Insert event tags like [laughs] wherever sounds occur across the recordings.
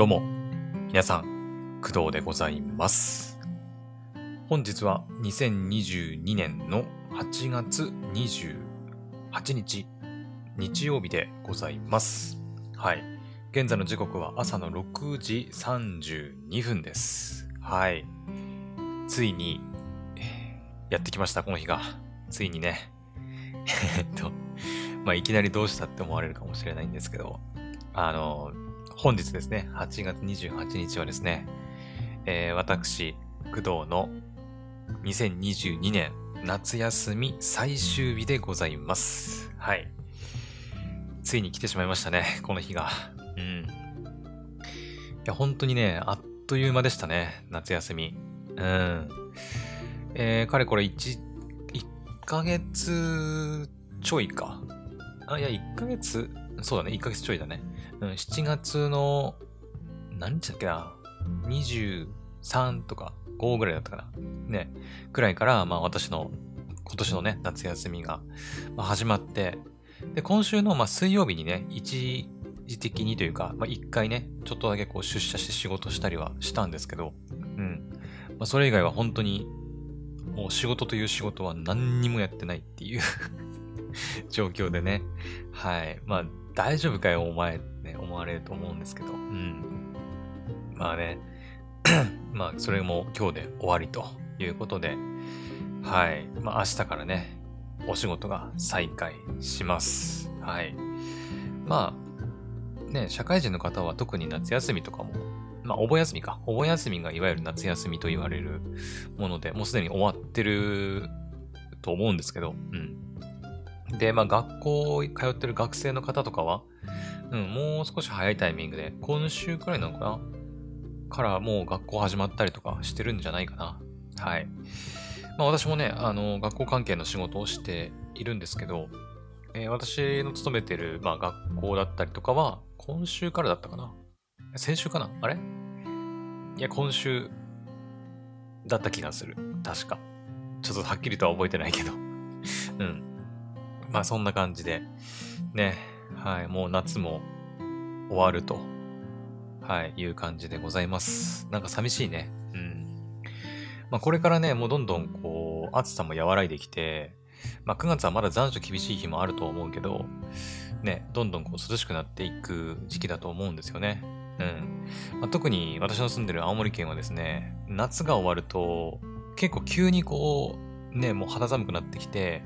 どうも、皆さん、工藤でございます。本日は2022年の8月28日、日曜日でございます。はい。現在の時刻は朝の6時32分です。はい。ついに、やってきました、この日が。ついにね。[laughs] えっと、まあ、いきなりどうしたって思われるかもしれないんですけど、あの、本日ですね、8月28日はですね、えー私、工藤の2022年夏休み最終日でございます。はい。ついに来てしまいましたね、この日が。うん。いや、本当にね、あっという間でしたね、夏休み。うん。えー、かれこれ1、1ヶ月ちょいか。あ、いや、1ヶ月、そうだね、1ヶ月ちょいだね。うん、7月の、何日だっけな ?23 とか5ぐらいだったかな？ね。くらいから、まあ私の今年のね、夏休みが、始まって、で、今週の、まあ、水曜日にね、一時的にというか、まあ、一回ね、ちょっとだけこう出社して仕事したりはしたんですけど、うん。まあ、それ以外は本当に、もう仕事という仕事は何にもやってないっていう [laughs] 状況でね。はい。まあ、大丈夫かよ、お前っ、ね、思われると思うんですけど。うん。まあね。[coughs] まあ、それも今日で終わりということで、はい。まあ、明日からね、お仕事が再開します。はい。まあ、ね、社会人の方は特に夏休みとかも、まあ、お盆休みか。お盆休みがいわゆる夏休みと言われるもので、もうすでに終わってると思うんですけど、うん。で、まあ、学校通ってる学生の方とかは、うん、もう少し早いタイミングで、今週くらいなのかな？からもう学校始まったりとかしてるんじゃないかな。はい。まあ私もね、あの、学校関係の仕事をしているんですけど、えー私の勤めてる、まあ学校だったりとかは、今週からだったかな？先週かな？あれ？いや、今週だった気がする。確か。ちょっとはっきりとは覚えてないけど。[laughs] うん。まあそんな感じで、ね、はい、もう夏も終わると、はい、いう感じでございます。なんか寂しいね。うん。まあこれからね、もうどんどんこう、暑さも和らいできて、まあ9月はまだ残暑厳しい日もあると思うけど、ね、どんどんこう涼しくなっていく時期だと思うんですよね。うん。まあ、特に私の住んでる青森県はですね、夏が終わると、結構急にこう、ね、もう肌寒くなってきて、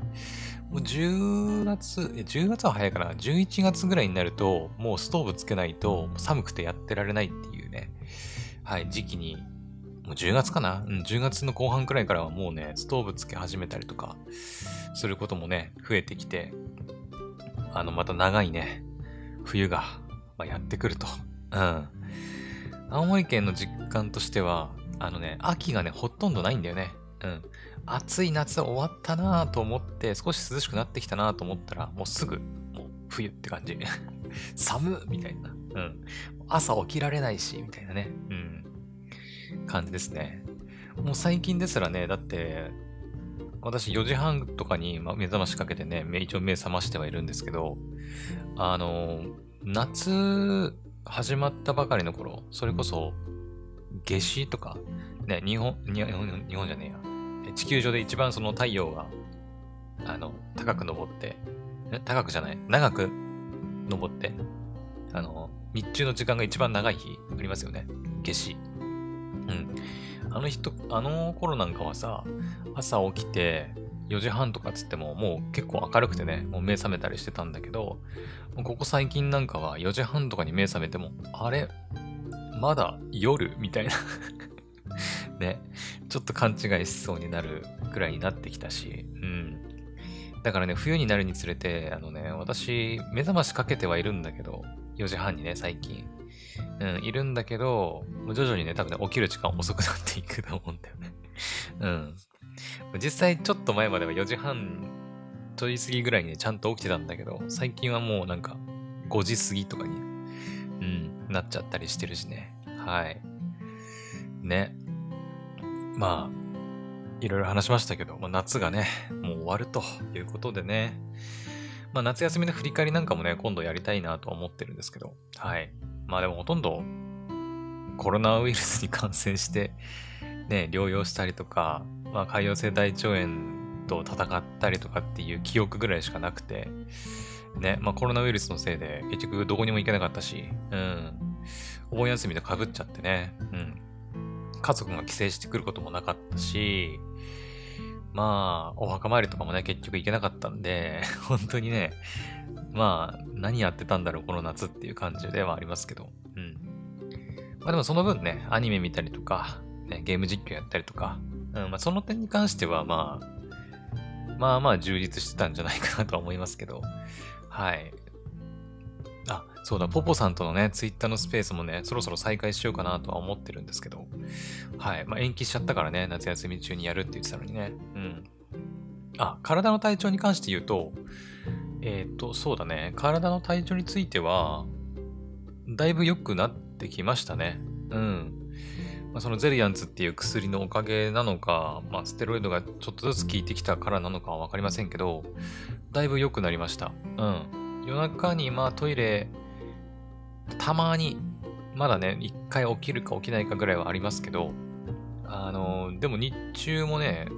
もう10月、10月は早いかな ?11 月ぐらいになると、もうストーブつけないと寒くてやってられないっていうね、はい、時期に、もう10月かな？うん、10月の後半くらいからはもうね、ストーブつけ始めたりとか、することもね、増えてきて、あの、また長いね、冬が、まあ、やってくると。うん。青森県の実感としては、あのね、秋がね、ほとんどないんだよね。うん。暑い夏終わったなぁと思って、少し涼しくなってきたなぁと思ったら、もうすぐ、もう冬って感じ。[laughs] 寒っみたいな。うん。朝起きられないし、みたいなね。うん。感じですね。もう最近ですらね、だって、私4時半とかに目覚ましかけてね、一応目覚ましてはいるんですけど、あの、夏始まったばかりの頃、それこそ夏至とか、ね、日本日本じゃねえや。地球上で一番その太陽が、あの、高く昇って、高くじゃない、長く昇って、あの、日中の時間が一番長い日ありますよね。夏至。うん。あの人、あの頃なんかはさ、朝起きて4時半とかつってももう結構明るくてね、もう目覚めたりしてたんだけど、ここ最近なんかは4時半とかに目覚めても、あれ？まだ夜？みたいなね、ちょっと勘違いしそうになるくらいになってきたし、うん。だからね、冬になるにつれて、あのね、私、目覚ましかけてはいるんだけど、4時半にね、最近。うん、いるんだけど、徐々にね、多分ね、起きる時間遅くなっていくと思うんだよね。[laughs] うん。実際ちょっと前までは4時半ちょい過ぎぐらいにね、ちゃんと起きてたんだけど、最近はもうなんか5時過ぎとかに、うん、なっちゃったりしてるしね。はい。ね。まあ、いろいろ話しましたけど、まあ、夏がね、もう終わるということでね。まあ夏休みの振り返りなんかもね、今度やりたいなと思ってるんですけど。はい。まあでもほとんどコロナウイルスに感染して、ね、療養したりとか、まあ、潰瘍性大腸炎と戦ったりとかっていう記憶ぐらいしかなくて、ね、まあコロナウイルスのせいで結局どこにも行けなかったし、うん。お盆休みで被っちゃってね、うん。家族が帰省してくることもなかったし、まあ、お墓参りとかもね、結局行けなかったんで、[laughs] 本当にね、まあ、何やってたんだろう、この夏っていう感じではありますけど、うん。まあでもその分ね、アニメ見たりとか、ね、ゲーム実況やったりとか、うん、まあその点に関しては、まあ、まあまあ充実してたんじゃないかなとは思いますけど、はい。あ、そうだ、ポポさんとのね、ツイッターのスペースもね、そろそろ再開しようかなとは思ってるんですけど、はい。まあ、延期しちゃったからね、夏休み中にやるって言ってたのにね。うん。あ、体の体調に関して言うと、えっ、ー、と、そうだね、体の体調については、だいぶ良くなってきましたね。うん。まあ、そのゼリアンツっていう薬のおかげなのか、まあ、ステロイドがちょっとずつ効いてきたからなのかはわかりませんけど、だいぶ良くなりました。うん。夜中にまあトイレ、たまに、まだね、一回起きるか起きないかぐらいはありますけど、あの、でも日中もね、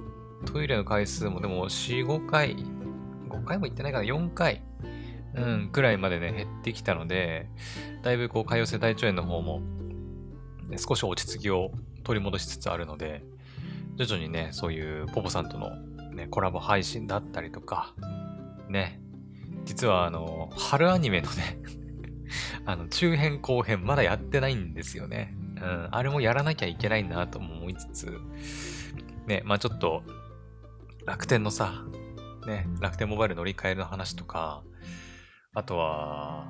トイレの回数もでも4、5回、5回も行ってないかな、4回、うん、くらいまでね、減ってきたので、だいぶこう、潰瘍性大腸炎の方も、ね、少し落ち着きを取り戻しつつあるので、徐々にね、そういうポポさんとの、ね、コラボ配信だったりとか、ね、実はあの、春アニメのねあの、中編後編まだやってないんですよね。うん、あれもやらなきゃいけないなとも思いつつ、ね、まあちょっと、楽天のさ、ね、楽天モバイル乗り換えの話とか、あとは、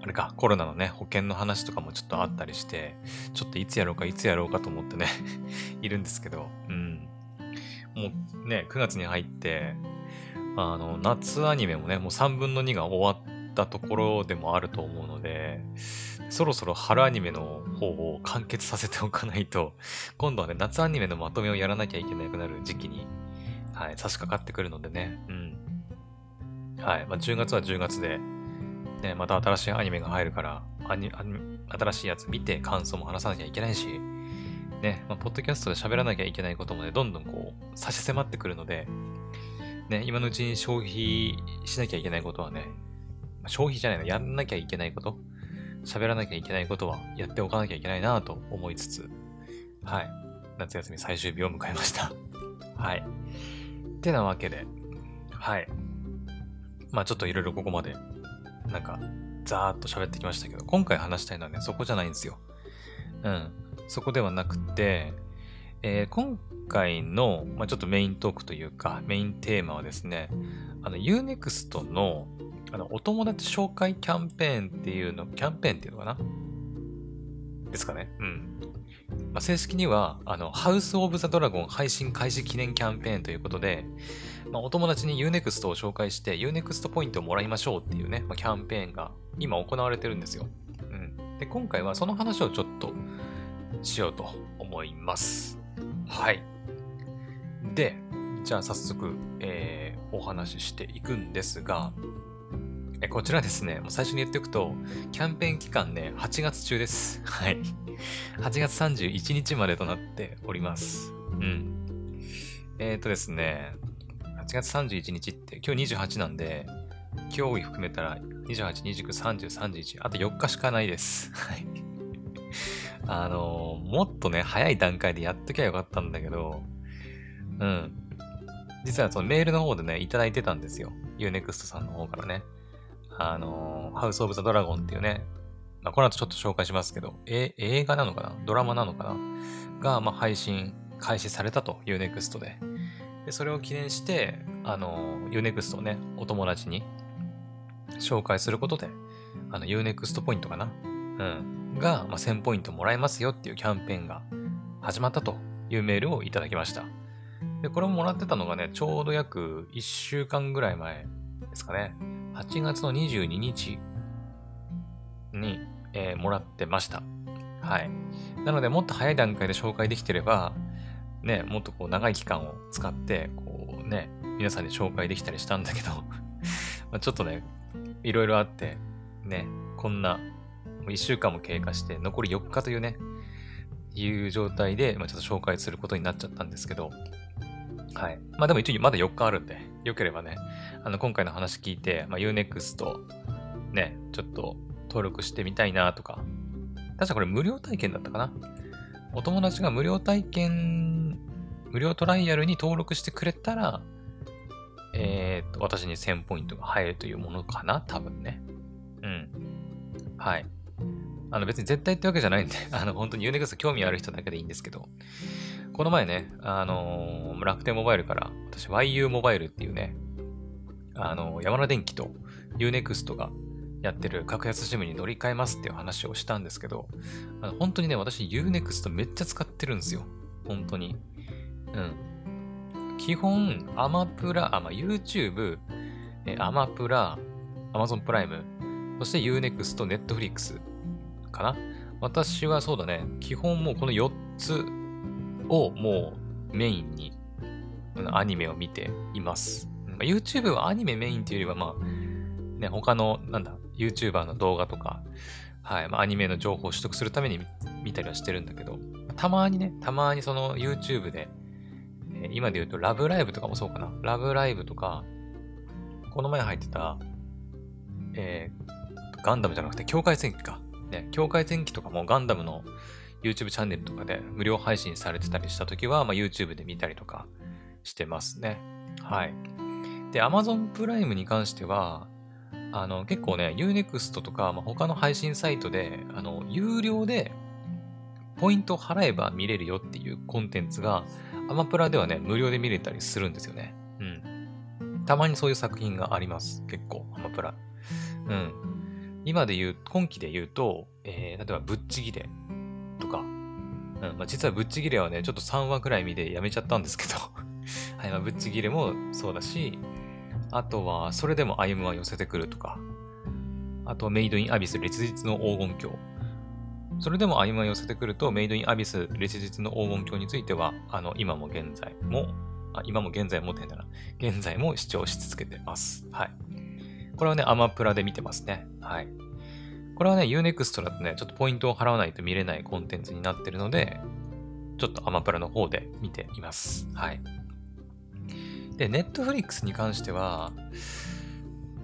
あれか、コロナのね、保険の話とかもちょっとあったりして、ちょっといつやろうか、いつやろうかと思ってね [laughs] いるんですけど、うん。もうね、9月に入って、あの、夏アニメもね、もう3分の2が終わってたところでもあると思うので、そろそろ春アニメの方を完結させておかないと、今度はね、夏アニメのまとめをやらなきゃいけなくなる時期に、はい、差し掛かってくるのでね、うん。はい、まあ、10月は10月で、ね、また新しいアニメが入るから、アニアニ新しいやつ見て感想も話さなきゃいけないし、ね、まあ、ポッドキャストで喋らなきゃいけないこともね、どんどんこう、差し迫ってくるので、ね、今のうちに消費しなきゃいけないことはね、消費じゃないの、やんなきゃいけないこと、喋らなきゃいけないことはやっておかなきゃいけないなと思いつつ、はい。夏休み最終日を迎えました。[laughs] はい。ってなわけで、はい。まあちょっといろいろここまで、なんか、ざーっと喋ってきましたけど、今回話したいのはね、そこじゃないんですよ。うん。そこではなくて、えー、今回の、まあ、ちょっとメイントークというか、メインテーマはですね、あの、Unext の、あの、お友達紹介キャンペーンっていうの、キャンペーンっていうのかな？ですかね。うん。まあ、正式には、あの、ハウス・オブ・ザ・ドラゴン配信開始記念キャンペーンということで、まあ、お友達に Unext を紹介して、Unext ポイントをもらいましょうっていうね、まあ、キャンペーンが今行われてるんですよ。うん。で、今回はその話をちょっとしようと思います。はい。で、じゃあ早速、えー、お話ししていくんですが、えこちらですね、もう最初に言っておくと、キャンペーン期間ね、8月中です。はい。8月31日までとなっております。うん。えっ、ー、とですね、8月31日って今日28なんで、今日含めたら28、29、30、31、あと4日しかないです。はい。あのー、もっとね、早い段階でやっときゃよかったんだけど、うん。実はそのメールの方でね、いただいてたんですよ。Unext さんの方からね。あの、ハウス・オブ・ザ・ドラゴンっていうね、まあ、この後ちょっと紹介しますけど、え、映画なのかな？ドラマなのかな？が、まあ、配信開始されたと、Unext で。で、それを記念して、あのー、Unext をね、お友達に紹介することで、あの、Unext ポイントかな？うん。が、まあ、1000ポイントもらえますよっていうキャンペーンが始まったというメールをいただきました。で、これももらってたのがね、ちょうど約1週間ぐらい前ですかね。8月の22日に、えー、もらってました。はい。なので、もっと早い段階で紹介できてれば、ね、もっとこう長い期間を使って、こうね、皆さんに紹介できたりしたんだけど [laughs] まちょっとね、いろいろあって、ね、こんな1週間も経過して、残り4日というね、いう状態で、まあ、ちょっと紹介することになっちゃったんですけど、はい。まあでも一応まだ4日あるんで、よければね、あの、今回の話聞いて、まあ、Unext、ね、ちょっと登録してみたいなとか、確かこれ無料体験だったかなお友達が無料体験、無料トライアルに登録してくれたら、えー、っと、私に1000ポイントが入るというものかな多分ね。うん。はい。あの別に絶対ってわけじゃないんで、[laughs] あの本当に Unext 興味ある人だけでいいんですけど、この前ね、あのー、楽天モバイルから、私 YU モバイルっていうね、あのー、山田電機と Unext がやってる格安 SIM に乗り換えますっていう話をしたんですけど、あの本当にね、私 Unext めっちゃ使ってるんですよ。本当に。うん。基本、アマプラ、あ、まあ、YouTube、えアマプラ、Amazon プライム、そして Unext、Netflix かな。私はそうだね、基本もうこの4つをもうメインにアニメを見ています。YouTube はアニメメインっていうよりは、まあ、ね、他の、なんだ、YouTuber の動画とか、はい、まあ、アニメの情報を取得するために見たりはしてるんだけど、たまにね、たまにその YouTube で、え、今で言うとラブライブとかもそうかな。ラブライブとか、この前入ってた、えー、ガンダムじゃなくて境界戦記か。ね、境界戦記とかもガンダムの YouTube チャンネルとかで無料配信されてたりしたときは、まあ、YouTube で見たりとかしてますね。はい。で、Amazon プライムに関しては、あの、結構ね、Unext とか、まあ、他の配信サイトで、あの、有料で、ポイントを払えば見れるよっていうコンテンツが、アマプラではね、無料で見れたりするんですよね。うん。たまにそういう作品があります。結構、アマプラ。うん。今で言う、今期で言うと、えー、例えば、ぶっちぎれ、まあ、実はぶっちぎれはね、ちょっと3話くらい見てやめちゃったんですけど [laughs] はい、まあ、ぶっちぎれもそうだし、あとは、それでも歩むは寄せてくるとか、あと、メイドインアビス、烈日の黄金鏡。それでも歩むは寄せてくると、メイドインアビス、烈日の黄金鏡については、あの、今も現在も、あ今も現在もってんだな。現在も視聴し続けてます。はい。これはね、アマプラで見てますね。はい。これはね、Unext だとね、ちょっとポイントを払わないと見れないコンテンツになってるので、ちょっとアマプラの方で見ています。はい。で、ネットフリックスに関しては、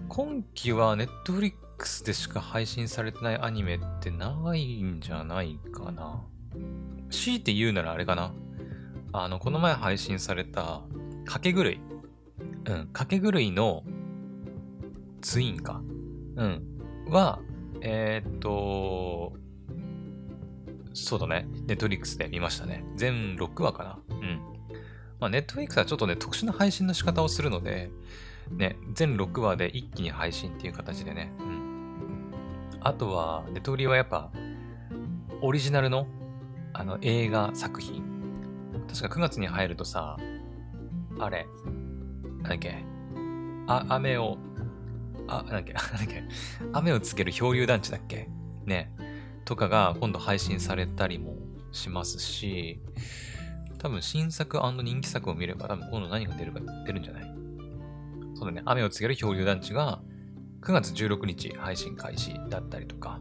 今期はネットフリックスでしか配信されてないアニメってないんじゃないかな。強いて言うならあれかな。あの、この前配信された、かけ狂い。うん、かけ狂いのツインか。うん。は、えー、っと、そうだね。ネットリックスで見ましたね。全6話かな。うん。まあ、ネットフリックスはちょっとね、特殊な配信の仕方をするので、ね、全6話で一気に配信っていう形でね。うん。あとは、ネトフリはやっぱ、オリジナルの、あの、映画作品。確か9月に入るとさ、あれ、なんだっけ、あ、雨を、あ、なんだっけ、[laughs] なんだっけ、雨をつける漂流団地だっけ？ね。とかが今度配信されたりもしますし、多分新作人気作を見れば多分今度何が出るか出るんじゃない？そうだね、雨を告げる漂流団地が9月16日配信開始だったりとか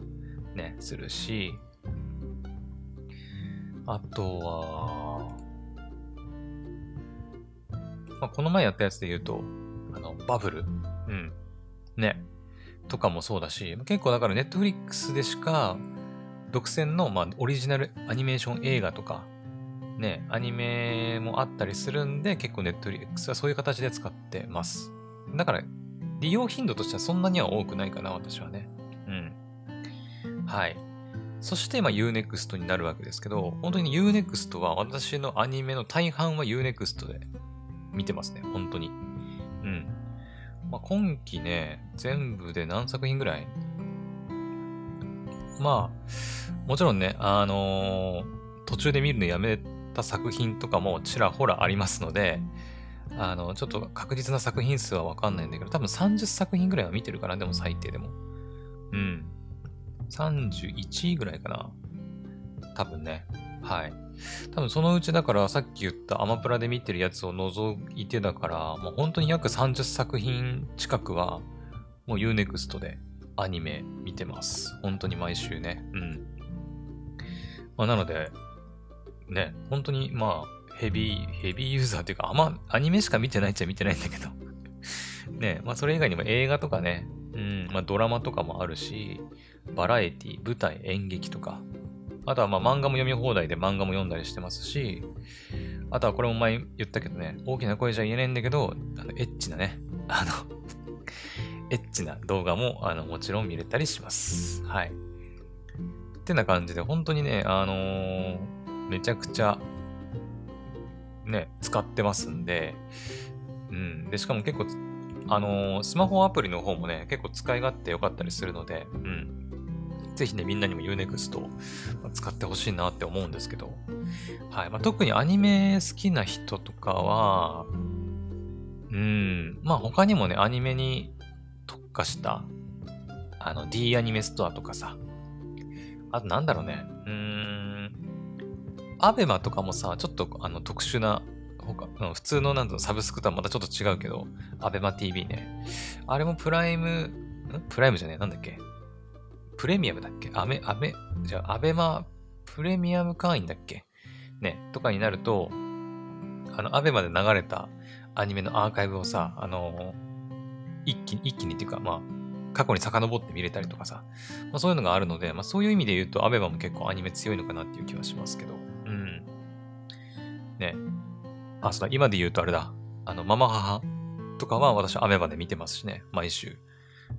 ね、するし、あとは、まあ、この前やったやつで言うと、あの、バブル？うん。ね。とかもそうだし、結構だからネットフリックスでしか独占の、まあ、オリジナルアニメーション映画とかね、アニメもあったりするんで、結構ネットフリックスはそういう形で使ってます。だから、利用頻度としてはそんなには多くないかな、私はね。うん。はい。そして、まあ、Unext になるわけですけど、本当に Unext は私のアニメの大半は Unext で見てますね、本当に。うん。まあ、今期ね、全部で何作品ぐらい？まあ、もちろんね、あのー、途中で見るのやめた作品とかもちらほらありますので、あの、ちょっと確実な作品数はわかんないんだけど、多分30作品ぐらいは見てるかな、でも最低でも。うん。31位ぐらいかな。多分ね。はい。多分そのうちだからさっき言ったアマプラで見てるやつを除いてだから、もう本当に約30作品近くはもう Unext でアニメ見てます。本当に毎週ね。うん。まあ、なので、ね、本当にまあ、ヘビー、ヘビーユーザーっていうか、あんまアニメしか見てないっちゃ見てないんだけど。[laughs] ね、まあそれ以外にも映画とかね、うん、まあドラマとかもあるし、バラエティ、舞台、演劇とか、あとはまあ漫画も読み放題で漫画も読んだりしてますし、あとはこれも前言ったけどね、大きな声じゃ言えないんだけど、あのエッチなね、あの、[laughs] エッチな動画もあのもちろん見れたりします。はい。ってな感じで、本当にね、あのーめちゃくちゃ、ね、使ってますんで、うん。で、しかも結構、あのースマホアプリの方もね、結構使い勝手良かったりするので、うん。ぜひね、みんなにも Unext を使ってほしいなって思うんですけど、はい。まあ、特にアニメ好きな人とかは、うん。まあ、他にもね、アニメに特化した、あの、D アニメストアとかさ、あとなんだろうね、うーん、アベマとかもさ、ちょっとあの特殊な、他うん普通のなんサブスクとはまたちょっと違うけど、アベマ TV ね。あれもプライム、ん？プライムじゃねえ、なんだっけ？プレミアムだっけ？アメ、アメ、じゃあ、アベマプレミアム会員だっけ？ね、とかになると、あの、アベマで流れたアニメのアーカイブをさ、あの一気に、一気にっていうか、まあ、過去に遡って見れたりとかさ、まあ、そういうのがあるので、まあ、そういう意味で言うと、アベマも結構アニメ強いのかなっていう気はしますけど。うん。ね。あ、そうだ、今で言うとあれだ。あの、ママ母とかは私アベマで見てますしね、毎週。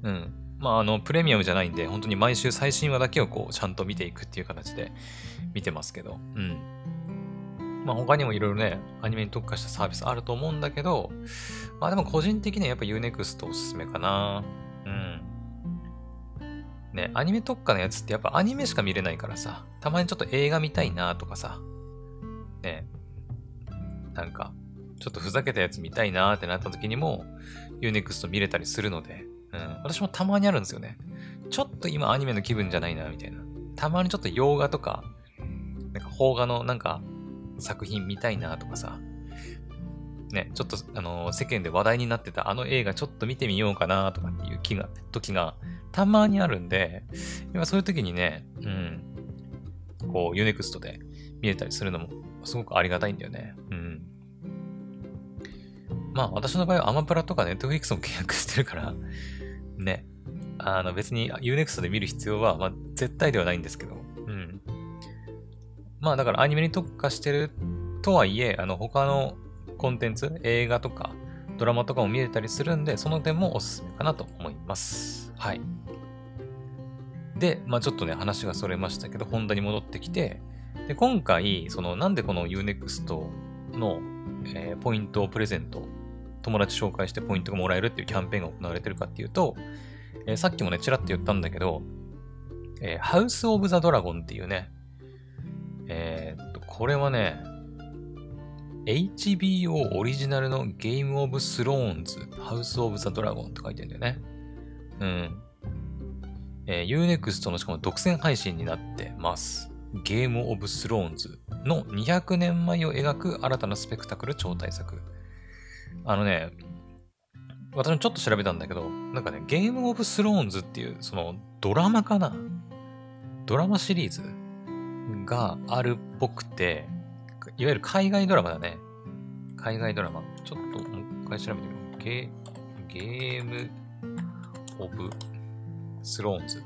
うん。まあ、あの、プレミアムじゃないんで、本当に毎週最新話だけをこう、ちゃんと見ていくっていう形で見てますけど。うん。まあ、他にもいろいろね、アニメに特化したサービスあると思うんだけど、まあでも個人的にはやっぱ Unext おすすめかな。うん。ね、アニメ特化のやつってやっぱアニメしか見れないからさ、たまにちょっと映画見たいなとかさ、ね、なんか、ちょっとふざけたやつ見たいなってなった時にも、Unext 見れたりするので、うん、私もたまにあるんですよね。ちょっと今アニメの気分じゃないな、みたいな。たまにちょっと洋画とか、なんか邦画のなんか作品見たいなとかさ、ね、ちょっと、あの世間で話題になってたあの映画ちょっと見てみようかなとかっていう気が、時がたまにあるんで、今そういう時にね、うん、こう、ユネクストで見れたりするのもすごくありがたいんだよね。うん。まあ、私の場合はアマプラとかネットフリックスも契約してるから、ね、あの別に Unext で見る必要は、まあ、絶対ではないんですけど、うん。まあ、だからアニメに特化してるとはいえ、あの、他のコンテンツ、映画とか、ドラマとかも見れたりするんで、その点もおすすめかなと思います。はい。で、まあちょっとね、話がそれましたけど、ホンダに戻ってきて、で、今回、その、なんでこの Unext の、えーポイントをプレゼント、友達紹介してポイントがもらえるっていうキャンペーンが行われてるかっていうと、えーさっきもね、ちらっと言ったんだけど、えー、ハウス・オブ・ザ・ドラゴンっていうね、えーっと、これはね、HBO オリジナルのゲーム・オブ・スローンズ、ハウス・オブ・ザ・ドラゴンって書いてるんだよね。うん。えー、Unext のしかも独占配信になってます。ゲーム・オブ・スローンズの200年前を描く新たなスペクタクル超大作。あのね、私もちょっと調べたんだけど、なんかね、ゲーム・オブ・スローンズっていう、そのドラマかな？ドラマシリーズがあるっぽくて、いわゆる海外ドラマだね。海外ドラマ。ちょっともう一回調べてみよう。ゲゲーム・オブ・スローンズ。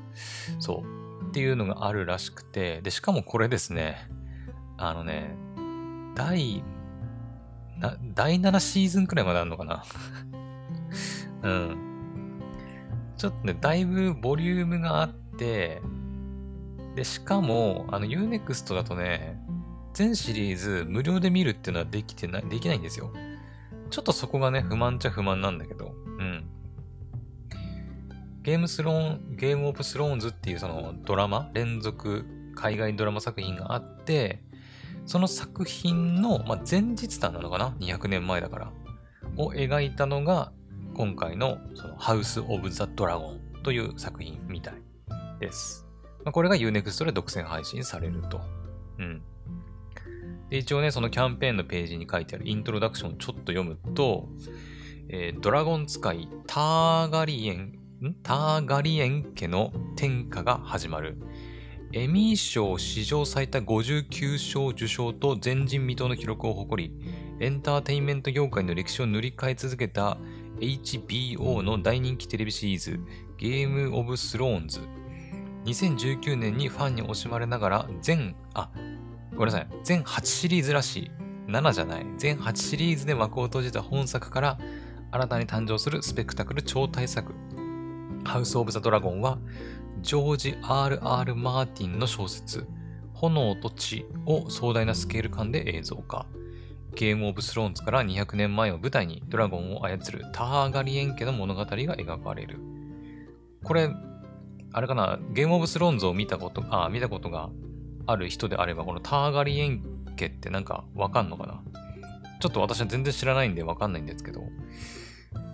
そう。っていうのがあるらしくて、で、しかもこれですね、あのね、第、な第7シーズンくらいまであるのかな？[laughs] うん。ちょっとね、だいぶボリュームがあって、で、しかも、あの、Unext だとね、全シリーズ無料で見るっていうのはできてない、できないんですよ。ちょっとそこがね、不満っちゃ不満なんだけど、うん。ゲームスローン、ゲームオブスローンズっていうそのドラマ、連続海外ドラマ作品があって、その作品の、まあ、前日談なのかな ?200 年前だから。を描いたのが、今回のそのハウス・オブ・ザ・ドラゴンという作品みたいです。まあ、これが Unext で独占配信されると。うん。で、一応ね、そのキャンペーンのページに書いてあるイントロダクションをちょっと読むと、えードラゴン使いターガリエンん？ターガリエン家の天下が始まる。エミー賞史上最多59賞受賞と前人未到の記録を誇り、エンターテインメント業界の歴史を塗り替え続けた HBO の大人気テレビシリーズ、ゲームオブスローンズ。2019年にファンに惜しまれながら、全、あ、ごめんなさい、全8シリーズらしい。7じゃない。全8シリーズで幕を閉じた本作から、新たに誕生するスペクタクル超大作。ハウス・オブ・ザ・ドラゴンは、ジョージ・ R.R. マーティンの小説、炎と血を壮大なスケール感で映像化。ゲームオブスローンズから200年前を舞台にドラゴンを操るターガリエン家の物語が描かれる。これ、あれかな、ゲームオブスローンズを見たこと、あ、見たことがある人であれば、このターガリエン家ってなんかわかんのかな？ちょっと私は全然知らないんでわかんないんですけど、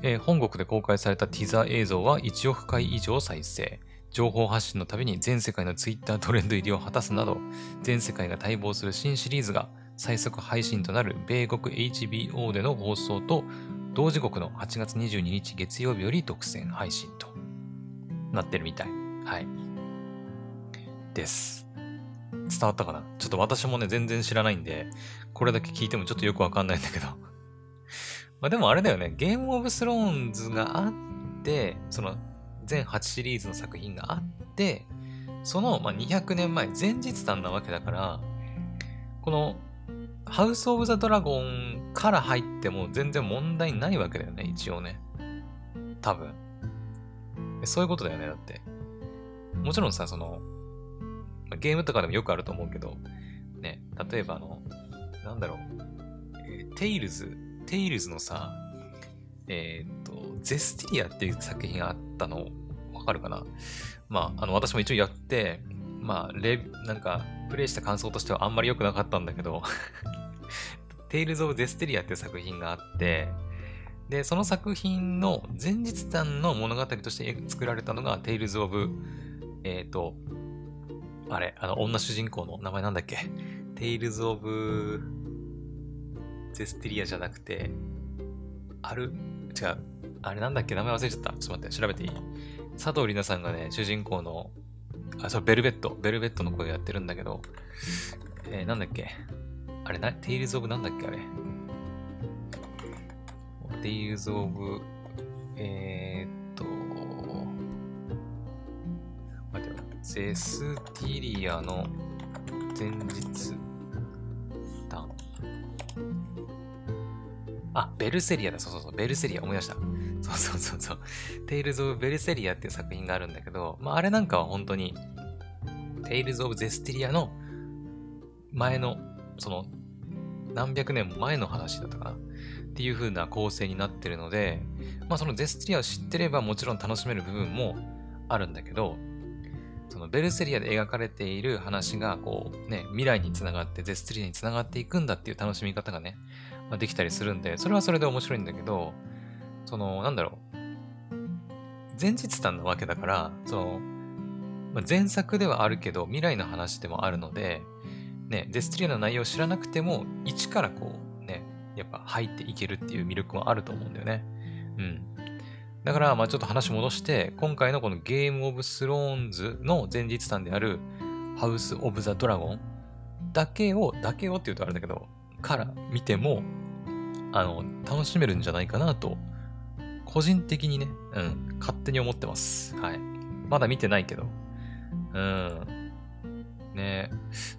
えー、本国で公開されたティザー映像は1億回以上再生。情報発信のたびに全世界のツイッタートレンド入りを果たすなど、全世界が待望する新シリーズが最速配信となる米国 HBO での放送と、同時刻の8月22日月曜日より独占配信となってるみたい。はい。です。伝わったかな？ちょっと私もね、全然知らないんで、これだけ聞いてもちょっとよくわかんないんだけど。[laughs] まあでもあれだよね、ゲームオブスローンズがあって、その全8シリーズの作品があって、その、ま、200年前、前日談なわけだから、この、ハウス・オブ・ザ・ドラゴンから入っても全然問題ないわけだよね、一応ね。多分。そういうことだよね、だって。もちろんさ、その、ゲームとかでもよくあると思うけど、ね、例えばあの、なんだろう、テイルズ、テイルズのさ、えー、っと、ゼスティリアっていう作品があったの、わかるかな？まあ、あの、私も一応やって、まあ、レ、なんか、プレイした感想としてはあんまり良くなかったんだけどテイルズ・オブ・ゼスティリアっていう作品があって、で、その作品の前日譚の物語として作られたのが、テイルズ・オブ、えっ、ー、と、あれ、あの、女主人公の名前なんだっけ？テイルズ・オブ・ゼスティリアじゃなくて、ある、違う。あれなんだっけ名前忘れちゃった。ちょっと待って、調べていい？佐藤里奈さんがね、主人公の、あ、そう、ベルベット。ベルベットの声やってるんだけど、えー、なんだっけ？あれな、テイルズ・オブなんだっけあれ？テイルズ・オブ、えー、っと、待ってよ。ゼスティリアの前日あ、ベルセリアだ。そうそうそう。ベルセリア。思い出した。そうそうそうそう。テイルズ・オブ・ベルセリアっていう作品があるんだけど、まあ、あれなんかは本当に、テイルズ・オブ・ゼスティリアの前の、その、何百年も前の話だったかなっていう風な構成になってるので、まあそのゼスティリアを知ってればもちろん楽しめる部分もあるんだけど、そのベルセリアで描かれている話がこうね、未来につながってゼスティリアにつながっていくんだっていう楽しみ方がね、まあ、できたりするんで、それはそれで面白いんだけど、その、なんだろう。前日談なわけだから、その、まあ、前作ではあるけど、未来の話でもあるので、ね、デスティリアの内容を知らなくても、一からこう、ね、やっぱ入っていけるっていう魅力もあると思うんだよね。うん。だから、まあちょっと話戻して、今回のこのゲームオブスローンズの前日談である、ハウス・オブ・ザ・ドラゴンだけを、だけをって言うとあれだけど、から見ても、あの、楽しめるんじゃないかなと、個人的にね、うん、勝手に思ってます。はい。まだ見てないけど。うん。ね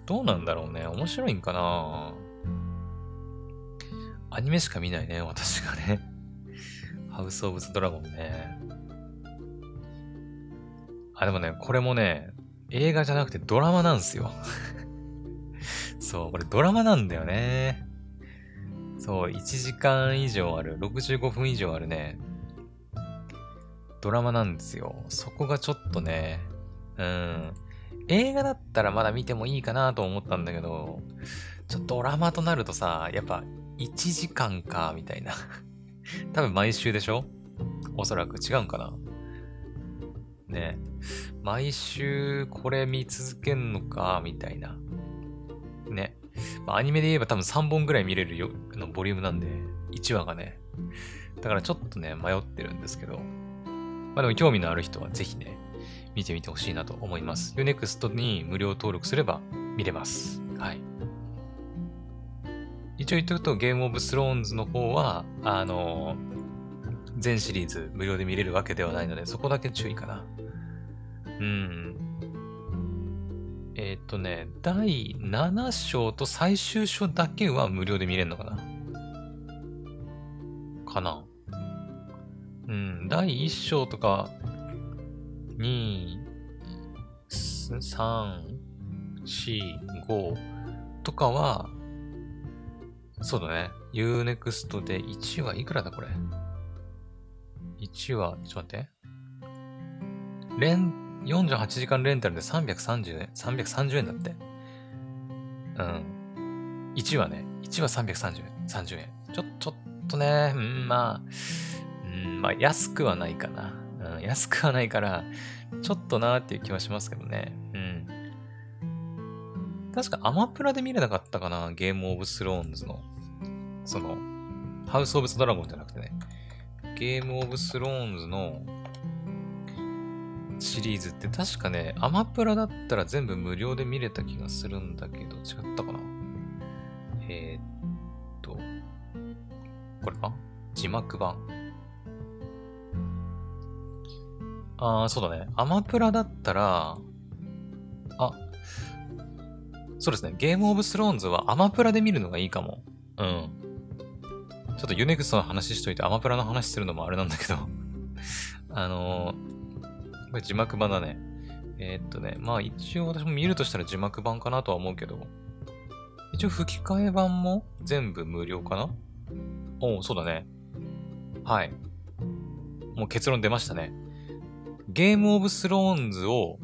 どうなんだろうね。面白いんかなアニメしか見ないね、私がね。ハウス・オブ・ズ・ドラゴンね。あ、でもね、これもね、映画じゃなくてドラマなんですよ。[laughs] そう、これドラマなんだよね。そう、1時間以上ある、65分以上あるね、ドラマなんですよ。そこがちょっとね、うん。映画だったらまだ見てもいいかなと思ったんだけど、ちょっとドラマとなるとさ、やっぱ1時間か、みたいな。[laughs] 多分毎週でしょ？おそらく違うんかなね毎週これ見続けんのか、みたいな。ね。ま、アニメで言えば多分3本ぐらい見れるよのボリュームなんで、1話がね。だからちょっとね、迷ってるんですけど。まあでも興味のある人はぜひね、見てみてほしいなと思います。Unext に無料登録すれば見れます。はい。一応言っておくと、ゲームオブスローンズの方は、あのー、全シリーズ無料で見れるわけではないので、そこだけ注意かな。うん。えっ、とね、第7章と最終章だけは無料で見れるのかなかなうん、第1章とか、2、3、4、5とかは、そうだね。Unext で1はいくらだこれ？1は、ちょっと待って。レン、48時間レンタルで330円、330円だって。うん。1はね、1は330円、30円。ちょ、ちょっとね、うん、まあ、まあ、安くはないかな。うん、安くはないから、ちょっとなーっていう気はしますけどね。うん。確かアマプラで見れなかったかなゲームオブスローンズの。その、ハウスオブザドラゴンじゃなくてね。ゲームオブスローンズのシリーズって確かね、アマプラだったら全部無料で見れた気がするんだけど、違ったかなえー、っと、これか？字幕版。ああ、そうだね。アマプラだったら、あ、そうですね。ゲームオブスローンズはアマプラで見るのがいいかも。うん。ちょっと U-NEXT の話しといてアマプラの話するのもあれなんだけど [laughs] あのー、これ字幕版だね。えー、っとね、まあ一応私も見るとしたら字幕版かなとは思うけど、一応吹き替え版も全部無料かな？おお、そうだね。はい。もう結論出ましたね。ゲームオブスローンズを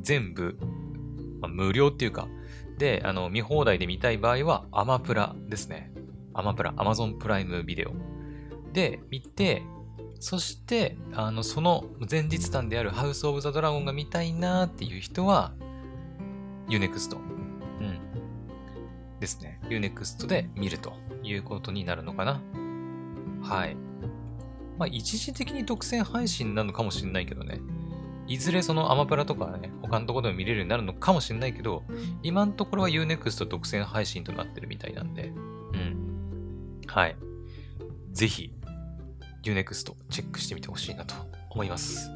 全部、まあ、無料っていうか、で、あの、見放題で見たい場合は、アマプラですね。アマプラ、アマゾンプライムビデオ。で、見て、そして、あの、その前日談であるハウス・オブ・ザ・ドラゴンが見たいなーっていう人は、 U-NEXT。うん。ですね。 U-NEXT で見るということになるのかな。はい。まあ、一時的に独占配信なのかもしれないけどね。いずれそのアマプラとかね、他のところでも見れるようになるのかもしれないけど、今のところは Unext 独占配信となってるみたいなんで、うん。はい。ぜひ、Unext チェックしてみてほしいなと思います。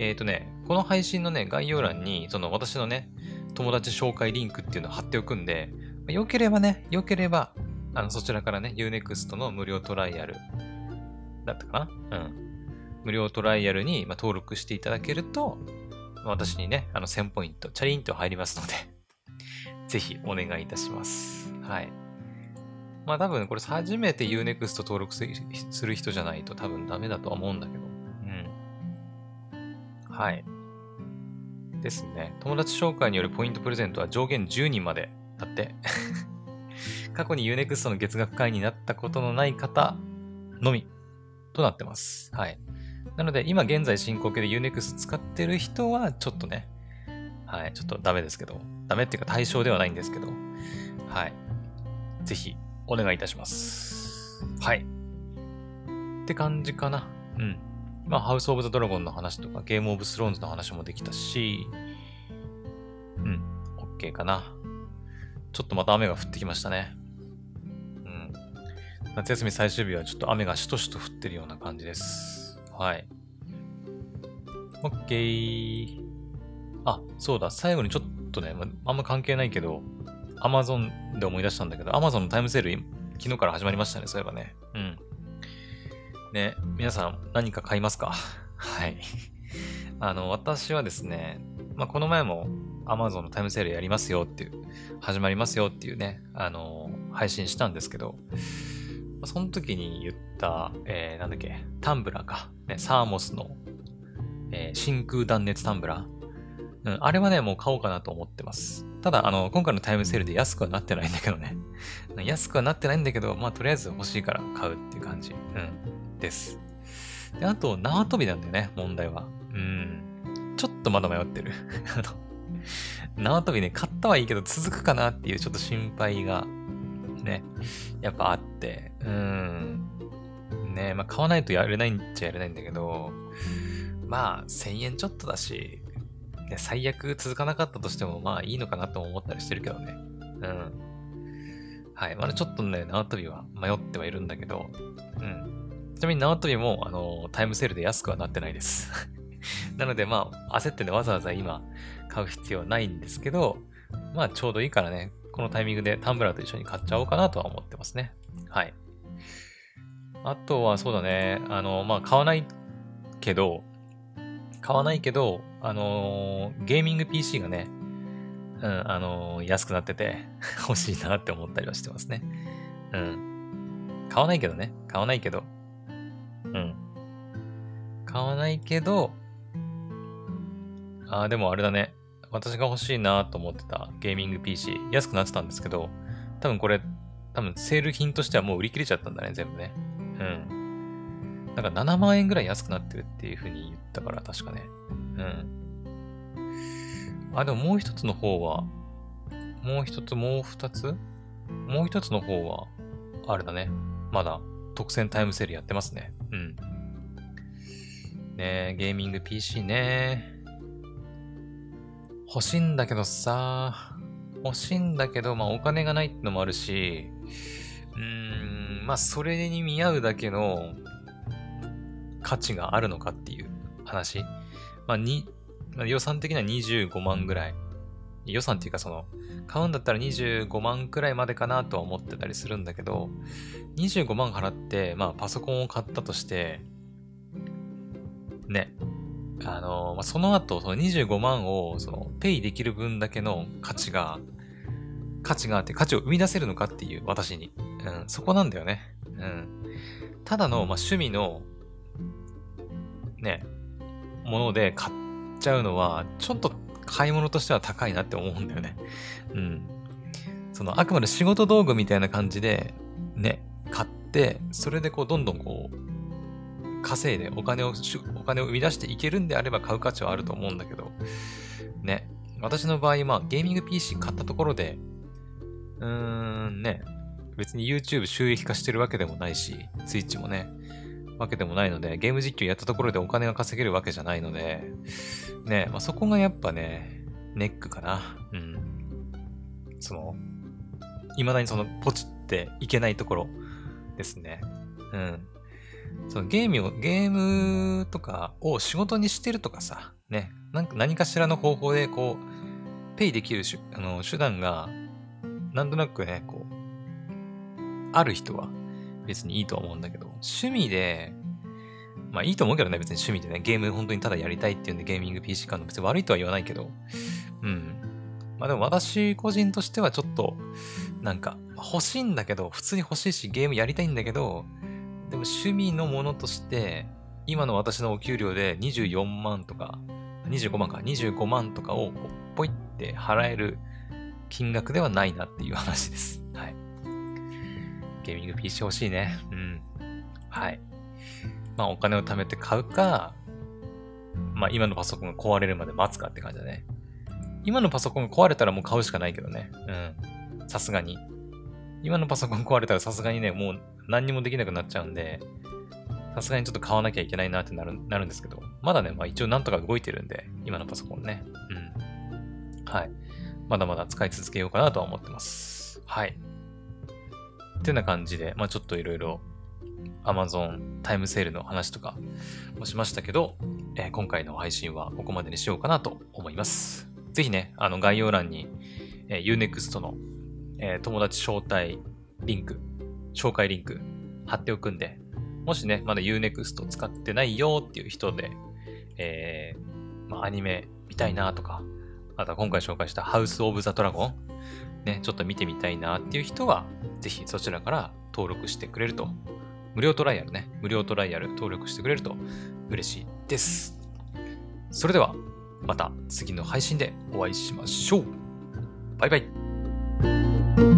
えっ、ー、とね、この配信のね、概要欄に、その私のね、友達紹介リンクっていうのを貼っておくんで、よければね、よければ、あの、そちらからね、Unext の無料トライアルだったかなうん。無料トライアルに、ま登録していただけるとま、私にね、あの1000ポイント、チャリンと入りますので [laughs] ぜひお願いいたします。はい。まあ多分これ初めて Unext 登録する人じゃないと多分ダメだとは思うんだけど。うん。はい。ですね。友達紹介によるポイントプレゼントは上限10人までだって [laughs] 過去に Unext の月額会員になったことのない方のみとなってます。はい。なので、今現在進行形で Unext 使ってる人は、ちょっとね、はい、ちょっとダメですけど、ダメっていうか対象ではないんですけど、はい。ぜひ、お願いいたします。はい。って感じかな。うん。まあ、ハウス・オブ・ザ・ドラゴンの話とか、ゲーム・オブ・スローンズの話もできたし、うん、OK かな。ちょっとまた雨が降ってきましたね。夏休み最終日はちょっと雨がしとしと降ってるような感じです。はい。OK。あ、そうだ。最後にちょっとね、あんま関係ないけど、Amazon で思い出したんだけど、Amazon のタイムセール、昨日から始まりましたね、そういえばね。うん。ね、皆さん何か買いますか？[laughs] はい。[laughs] あの、私はですね、まあ、この前も Amazon のタイムセールやりますよっていう、始まりますよっていうね、あの、配信したんですけど、その時に言った、えー、なんだっけ、タンブラーか。ね、サーモスの、えー、真空断熱タンブラー。うん、あれはね、もう買おうかなと思ってます。ただ、あの、今回のタイムセールで安くはなってないんだけどね。安くはなってないんだけど、まあ、とりあえず欲しいから買うっていう感じ。うん。です。で、あと、縄跳びなんだよね、問題は。うん。ちょっとまだ迷ってる。[laughs] あの、縄跳びね、買ったはいいけど続くかなっていうちょっと心配がね、やっぱあって、うん。ね、まあ買わないとやれないんちゃやれないんだけど、まあ、1000円ちょっとだし、ね、最悪続かなかったとしても、まあいいのかなとも思ったりしてるけどね。うん。はい。まだちょっとね、縄跳びは迷ってはいるんだけど、うん。ちなみに縄跳びも、あの、タイムセールで安くはなってないです。[laughs] なので、まあ、焦ってね、わざわざ今買う必要はないんですけど、まあ、ちょうどいいからね、このタイミングでタンブラーと一緒に買っちゃおうかなとは思ってますね。はい。あとは、そうだね、あの、まあ、買わないけど、買わないけど、あのー、ゲーミング PC がね、うん、あのー、安くなってて [laughs] 欲しいなって思ったりはしてますね。うん。買わないけどね。買わないけど。うん。買わないけど、あ、でもあれだね。私が欲しいなと思ってたゲーミング PC、安くなってたんですけど、多分これ、多分セール品としてはもう売り切れちゃったんだね、全部ね。うん。なんか7万円ぐらい安くなってるっていう風に言ったから、確かね。うん。あ、でももう一つの方は、もう一つ、もう二つ？もう一つの方は、あれだね。まだ特選タイムセールやってますね。うん。ねえ、ゲーミング PC ね。欲しいんだけどさ、欲しいんだけど、まあお金がないってのもあるし、うーん、まあそれに見合うだけの価値があるのかっていう話。まあに、まあ、予算的には25万ぐらい。予算っていうかその、買うんだったら25万くらいまでかなとは思ってたりするんだけど、25万払って、まあパソコンを買ったとして、ね、あの、まあ、その後、その25万を、その、ペイできる分だけの価値が、価値があって、価値を生み出せるのかっていう、私に。うん、そこなんだよね。うん。ただの、まあ、趣味の、ね、もので買っちゃうのは、ちょっと買い物としては高いなって思うんだよね。うん。その、あくまで仕事道具みたいな感じで、ね、買って、それでこう、どんどんこう、稼いでお金を、お金を生み出していけるんであれば買う価値はあると思うんだけど、ね。私の場合、まあ、ゲーミング PC 買ったところで、うーん、ね。別に YouTube 収益化してるわけでもないし、Twitch もね、わけでもないので、ゲーム実況やったところでお金が稼げるわけじゃないので、ね、まあ、そこがやっぱね、ネックかな。うん。その、未だにその、ポチっていけないところですね。うん。そのゲームを、ゲームとかを仕事にしてるとかさ、ね、なんか何かしらの方法でこう、ペイできるあの手段が、なんとなくね、こう、ある人は別にいいとは思うんだけど、趣味で、まあいいと思うけどね、別に趣味でね、ゲーム本当にただやりたいっていうんでゲーミング PC 買うの別に悪いとは言わないけど、うん。まあでも私個人としてはちょっと、なんか欲しいんだけど、普通に欲しいしゲームやりたいんだけど、でも趣味のものとして、今の私のお給料で24万とか、25万か、25万とかをポイって払える金額ではないなっていう話です。はい。ゲーミング PC 欲しいね。うん。はい。まあお金を貯めて買うか、まあ今のパソコンが壊れるまで待つかって感じだね。今のパソコンが壊れたらもう買うしかないけどね。うん。さすがに。今のパソコン壊れたらさすがにね、もう何にもできなくなっちゃうんで、さすがにちょっと買わなきゃいけないなってなるなるんですけど、まだね、まあ一応なんとか動いてるんで、今のパソコンね。うん。はい。まだまだ使い続けようかなとは思ってます。はい。っていうような感じで、まあちょっといろいろ Amazon タイムセールの話とかもしましたけど、えー、今回の配信はここまでにしようかなと思います。ぜひね、あの概要欄に、えー、Unext のえー、友達招待リンク、紹介リンク貼っておくんで、もしね、まだ Unext 使ってないよっていう人で、えー、まあ、アニメ見たいなとか、あとは今回紹介したハウス・オブザ・ドラゴン、ね、ちょっと見てみたいなっていう人は、ぜひそちらから登録してくれると、無料トライアルね、無料トライアル登録してくれると嬉しいです。それでは、また次の配信でお会いしましょう。バイバイ。